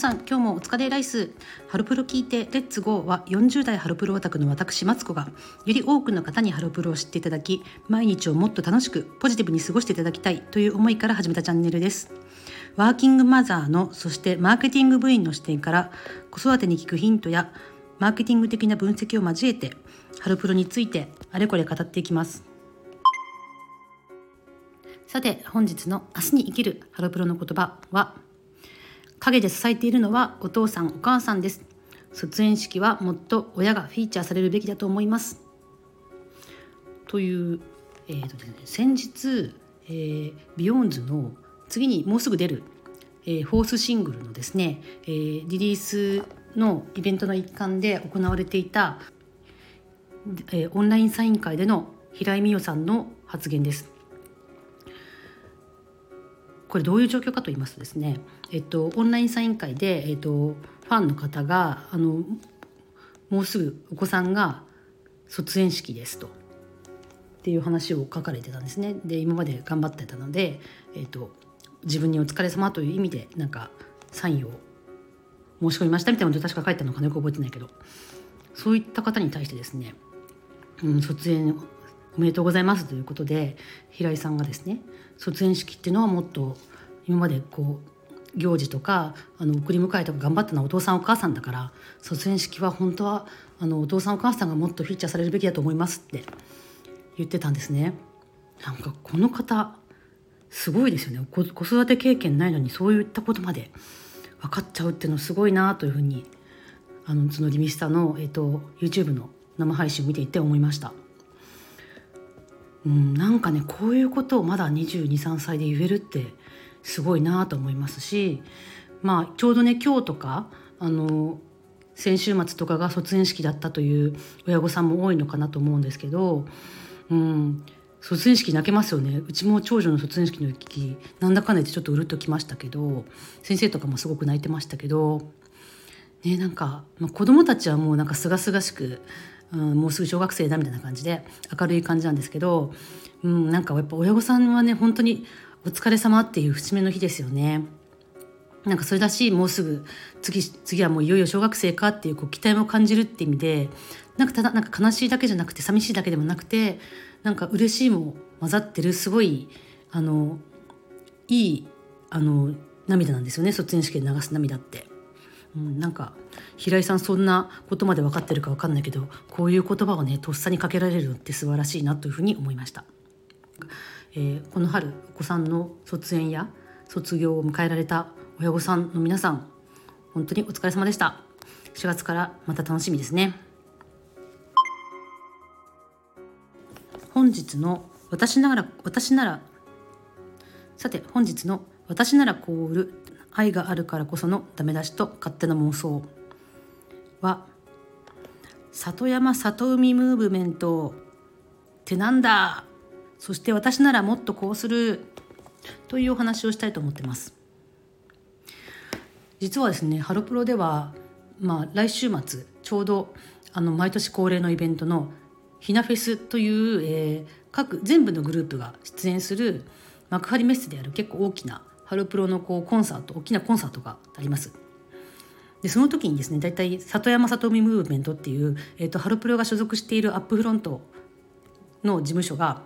さん今日もお疲れライス。ハロプロ聞いてレッツゴーは40代ハロプロオタクの私マツコがより多くの方にハロプロを知っていただき毎日をもっと楽しくポジティブに過ごしていただきたいという思いから始めたチャンネルです。ワーキングマザーのそしてマーケティング部員の視点から子育てに効くヒントやマーケティング的な分析を交えてハロプロについてあれこれ語っていきます。さて本日の明日に生きるハロプロの言葉は陰で支えているのはお父さんお母さんです卒園式はもっと親がフィーチャーされるべきだと思いますという、えーとですね、先日、えー、ビヨーンズの次にもうすぐ出る、えー、フォースシングルのですね、えー、リリースのイベントの一環で行われていた、えー、オンラインサイン会での平井美代さんの発言です。これどういう状況かと言いますとですね、えっと、オンラインサイン会で、えっと、ファンの方があのもうすぐお子さんが卒園式ですとっていう話を書かれてたんですね。で今まで頑張ってたので、えっと、自分にお疲れ様という意味でなんかサインを申し込みましたみたいなこと確か書いたのかなよく覚えてないけどそういった方に対してですね、うん、卒園おめでとうございますということで平井さんがですね卒園式っていうのはもっと今までこう行事とかあの送り迎えとか頑張ったのはお父さんお母さんだから卒園式は本当はあのお父さんお母さんがもっとフィーチャーされるべきだと思いますって言ってたんですね。なんかこの方すごいですよね子育て経験ないのにそういったことまで分かっちゃうっていうのすごいなというふうにあのそのリミスタの、えーと、YouTube の生配信を見ていて思いました。うん、なんかねこういうことをまだ223歳で言えるってすごいなと思いますしまあちょうどね今日とかあの先週末とかが卒園式だったという親御さんも多いのかなと思うんですけど、うん、卒園式泣けますよね。うちも長女の卒園式の時なんだかんだ言ってちょっとうるっときましたけど先生とかもすごく泣いてましたけどねなんか、まあ、子供たちはもうなんかすがすがしく、うん、もうすぐ小学生だみたいな感じで明るい感じなんですけど、うん、なんかやっぱ親御さんはね本当にお疲れ様っていう節目の日ですよね。なんかそれだしもうすぐ次次はもういよいよ小学生かっていうこう期待も感じるって意味でなんかただなんか悲しいだけじゃなくて寂しいだけでもなくてなんか嬉しいも混ざってるすごいあのいいあの涙なんですよね卒園式で流す涙って。うん、なんか平井さんそんなことまで分かってるか分かんないけどこういう言葉をねとっさにかけられるのって素晴らしいなというふうに思いました。えー、この春お子さんの卒園や卒業を迎えられた親御さんの皆さん本当にお疲れ様でした4月からまた楽しみですね本日の私なら私ならさて本日の私ならこう売る愛があるからこそのダメ出しと勝手な妄想。は里山里海ムーブメントってなんだ。そして私ならもっとこうするというお話をしたいと思ってます。実はですねハロプロではまあ来週末ちょうどあの毎年恒例のイベントのひなフェスという、えー、各全部のグループが出演する幕張メッセである結構大きなハロプロのこうコンサート大きなコンサートがあります。でその時にですね大体里山里見ムーブメントっていう、えーと、ハロプロが所属しているアップフロントの事務所が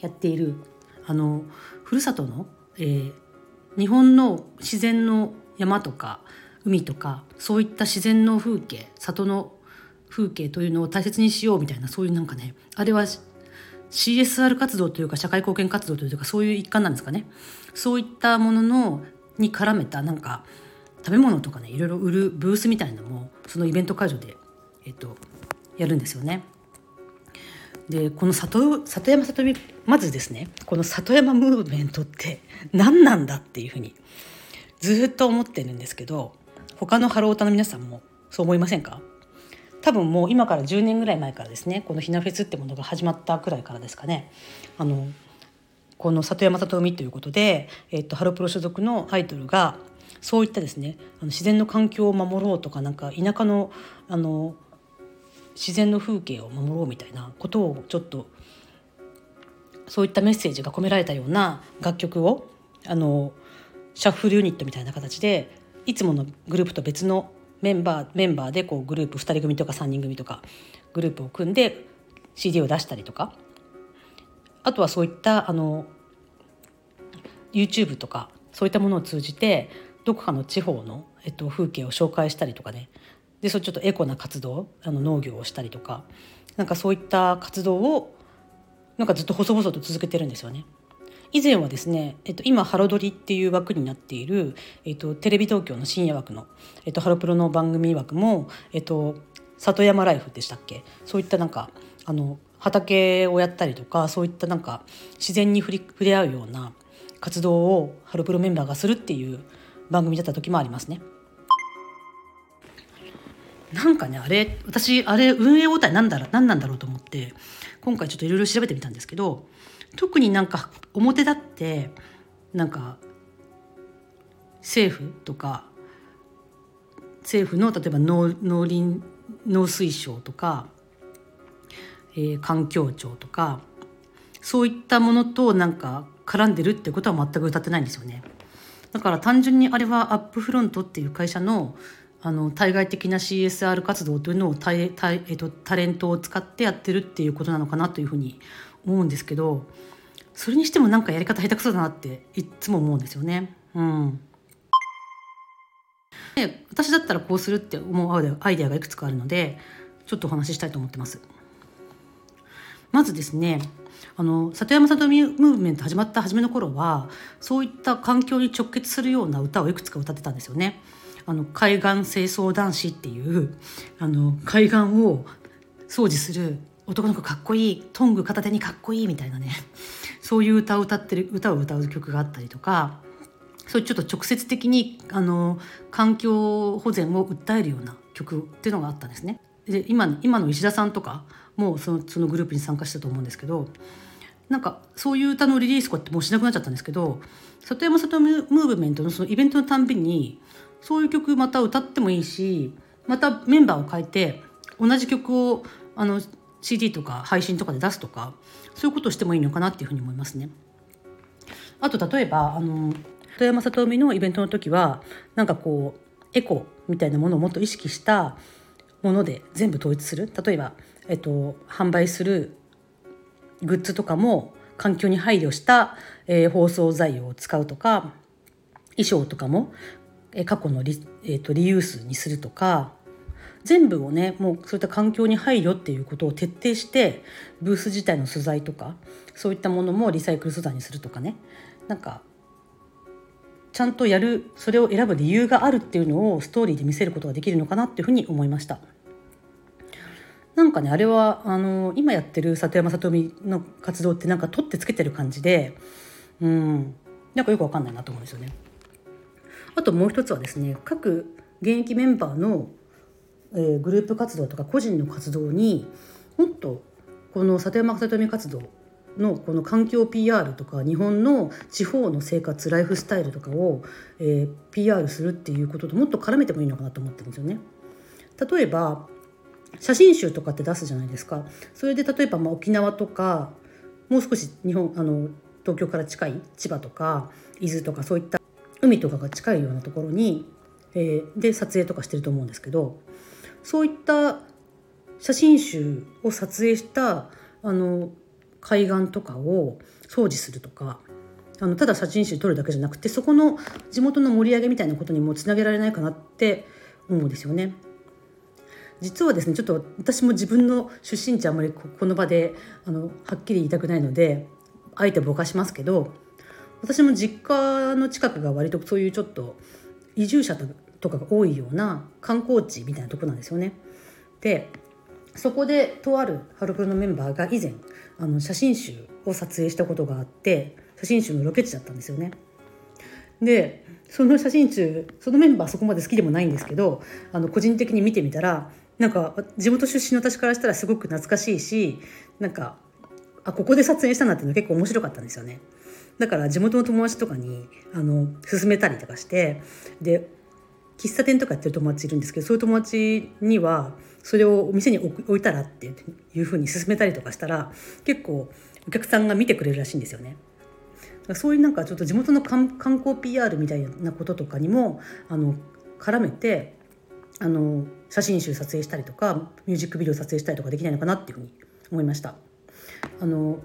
やっているあのふるさとの、えー、日本の自然の山とか海とかそういった自然の風景里の風景というのを大切にしようみたいなそういうなんかねあれは CSR 活動というか社会貢献活動というかそういう一環なんですかねそういったもののに絡めたなんか食べ物とかねいろいろ売るブースみたいなのもそのイベント会場で、えっと、やるんですよね。でこの里里山里見まずですねこの里山ムーブメントって何なんだっていうふうにずっと思ってるんですけど他のハロータの皆さんもそう思いませんか？多分もう今から10年ぐらい前からですねこのひなフェスってものが始まったくらいからですかね。あのこの里山里海ということで、えっと、ハロプロ所属のアイドルがそういったですねあの自然の環境を守ろうとかなんか田舎のあの自然の風景を守ろうみたいなことをちょっとそういったメッセージが込められたような楽曲をあのシャッフルユニットみたいな形でいつものグループと別のメンバーメンバーでこうグループ2人組とか3人組とかグループを組んで CD を出したりとか。あとはそういったあの YouTube とかそういったものを通じてどこかの地方の、えっと、風景を紹介したりとかね。でそちょっとエコな活動あの農業をしたりとか。なんかそういった活動をなんかずっと細々と続けてるんですよね。以前はですね、えっと、今ハロドリっていう枠になっている、えっと、テレビ東京の深夜枠の、えっと、ハロプロの番組枠も、えっと、里山ライフでしたっけ？そういったなんかあの畑をやったりとかそういったなんか自然に触れ合うような活動をハロプロメンバーがするっていう番組だった時もありますね。なんかねあれ私あれ運営応対なんだ何なんだろうと思って今回ちょっといろいろ調べてみたんですけど特になんか表立ってなんか政府とか政府の例えば農農林農水省とか、えー、環境庁とかそういったものとなんか絡んでるってことは全く歌ってないんですよね。だから単純にあれはアップフロントっていう会社のあの対外的な CSR 活動というのをタえっと、タレントを使ってやってるっていうことなのかなというふうに思うんですけどそれにしてもなんかやり方下手くそだなっていつも思うんですよね。うん、で私だったらこうするって思うアイデアがいくつかあるのでちょっとお話ししたいと思ってます。まずですねあの里山里見ムーブメント始まった初めの頃はそういった環境に直結するような歌をいくつか歌ってたんですよね。あの海岸清掃男子っていうあの海岸を掃除する男の子かっこいいトング片手にかっこいいみたいなね そういう歌を歌ってる歌を歌う曲があったりとかそういうちょっと直接的にあの環境保全を訴えるような曲っていうのがあったんですね。で今今の石田さんとかもそのそのグループに参加したと思うんですけどなんかそういう歌のリリースこうやってもうしなくなっちゃったんですけど里山里ムーブメントのそのイベントのたんびにそういう曲また歌ってもいいしまたメンバーを変えて同じ曲をあの CD とか配信とかで出すとかそういうことをしてもいいのかなっていうふうに思いますね。あと例えばあの富山里海のイベントの時はなんかこうエコみたいなものをもっと意識したもので全部統一する例えば、えっと、販売するグッズとかも環境に配慮した、えー、包装材料を使うとか衣装とかも過去のリ,、えーと、リユースにするとか全部をねもうそういった環境に配慮っていうことを徹底してブース自体の素材とかそういったものもリサイクル素材にするとかねなんかちゃんとやるそれを選ぶ理由があるっていうのをストーリーで見せることができるのかなっていうふうに思いました。なんかねあれはあの今やってる里山里美の活動ってなんか取ってつけてる感じでうんなんかよくわかんないなと思うんですよね。あともう一つはですね各現役メンバーの、えー、グループ活動とか個人の活動にもっとこの里山里見活動のこの環境 PR とか日本の地方の生活ライフスタイルとかを、えー、PR するっていうことともっと絡めてもいいのかなと思ってるんですよね。例えば写真集とかって出すじゃないですか。それで例えばまあ沖縄とかもう少し日本あの東京から近い千葉とか伊豆とかそういった海とかが近いようなところに、えー、で撮影とかしてると思うんですけどそういった写真集を撮影したあの海岸とかを掃除するとかあのただ写真集撮るだけじゃなくてそこの地元の盛り上げみたいなことにもつなげられないかなって思うんですよね。実はですねちょっと私も自分の出身地あんまりこの場であのはっきり言いたくないのであえてぼかしますけど私も実家の近くが割とそういうちょっと移住者とかが多いような観光地みたいなとこなんですよね。でそこでとあるハロプロのメンバーが以前あの写真集を撮影したことがあって写真集のロケ地だったんですよね。でその写真集そのメンバーそこまで好きでもないんですけどあの個人的に見てみたらなんか地元出身の私からしたらすごく懐かしいしなんかあここで撮影したなっていうのは結構面白かったんですよね。だから地元の友達とかにあの勧めたりとかしてで喫茶店とかやってる友達いるんですけどそういう友達にはそれをお店に置いたらっていうふうに勧めたりとかしたら結構お客さんが見てくれるらしいんですよね。そういうなんかちょっと地元の観光 PR みたいなこととかにもあの絡めてあの写真集撮影したりとかミュージックビデオ撮影したりとかできないのかなっていうふうに思いましたあの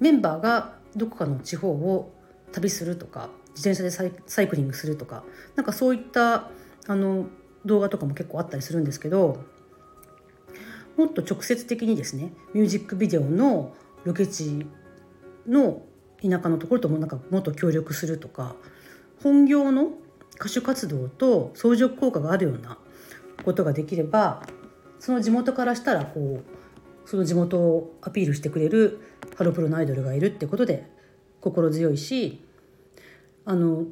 メンバーがどこかの地方を旅するとか自転車でサイサイクリングするとかなんかそういったあの動画とかも結構あったりするんですけどもっと直接的にですねミュージックビデオのロケ地の田舎のところともなんかもっと協力するとか本業の歌手活動と相乗効果があるようなことができればその地元からしたらこうその地元をアピールしてくれるハロプロのアイドルがいるってことで心強いしあの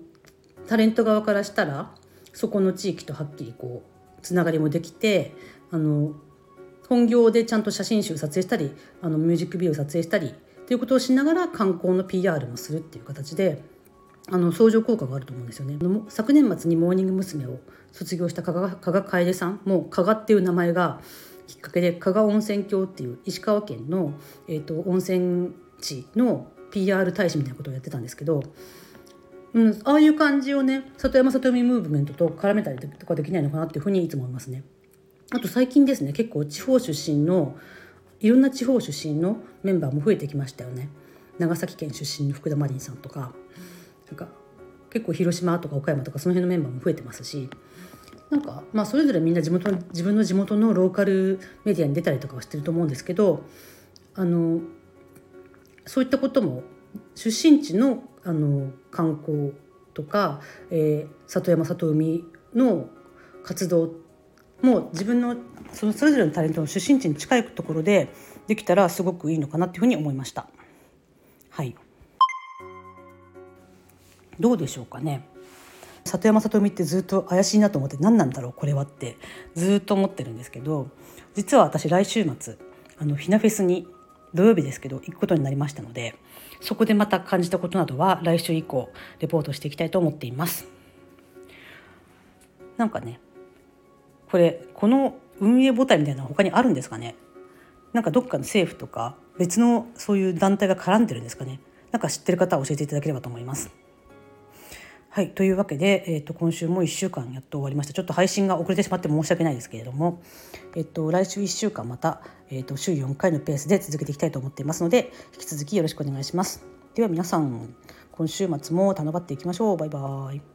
タレント側からしたらそこの地域とはっきりこうつながりもできてあの本業でちゃんと写真集撮影したりあのミュージックビデオ撮影したりっていうことをしながら観光の PR もするっていう形であの相乗効果があると思うんですよね。昨年末にモーニング娘。を卒業した加賀加賀楓さんも加賀っていう名前がきっかけで加賀温泉郷っていう石川県の、えーと、温泉地の PR 大使みたいなことをやってたんですけど、うん、ああいう感じをね里山里海ムーブメントと絡めたりとかできないのかなっていうふうにいつも思いますね。あと最近ですね結構地方出身のいろんな地方出身のメンバーも増えてきましたよね。長崎県出身の福田真凛さんとかなんか結構広島とか岡山とかその辺のメンバーも増えてますしなんかまあそれぞれみんな地元自分の地元のローカルメディアに出たりとかはしてると思うんですけどあのそういったことも出身地のあの観光とか、えー、里山里海の活動も自分のそのそれぞれのタレントの出身地に近いところでできたらすごくいいのかなっていうふうに思いました。はいどうでしょうかね里山里美ってずっと怪しいなと思って何なんだろうこれはってずっと思ってるんですけど実は私来週末あのひなフェスに土曜日ですけど行くことになりましたのでそこでまた感じたことなどは来週以降レポートしていきたいと思っています。なんかねこれこの運営母体みたいなの他にあるんですかね？なんかどっかの政府とか別のそういう団体が絡んでるんですかね？なんか知ってる方は教えていただければと思います。はい、というわけで、えーと、今週も1週間やっと終わりました。ちょっと配信が遅れてしまって申し訳ないですけれども、えーと、来週1週間また、えーと、週4回のペースで続けていきたいと思っていますので引き続きよろしくお願いします。では皆さん今週末も頼まっていきましょう。バイバーイ。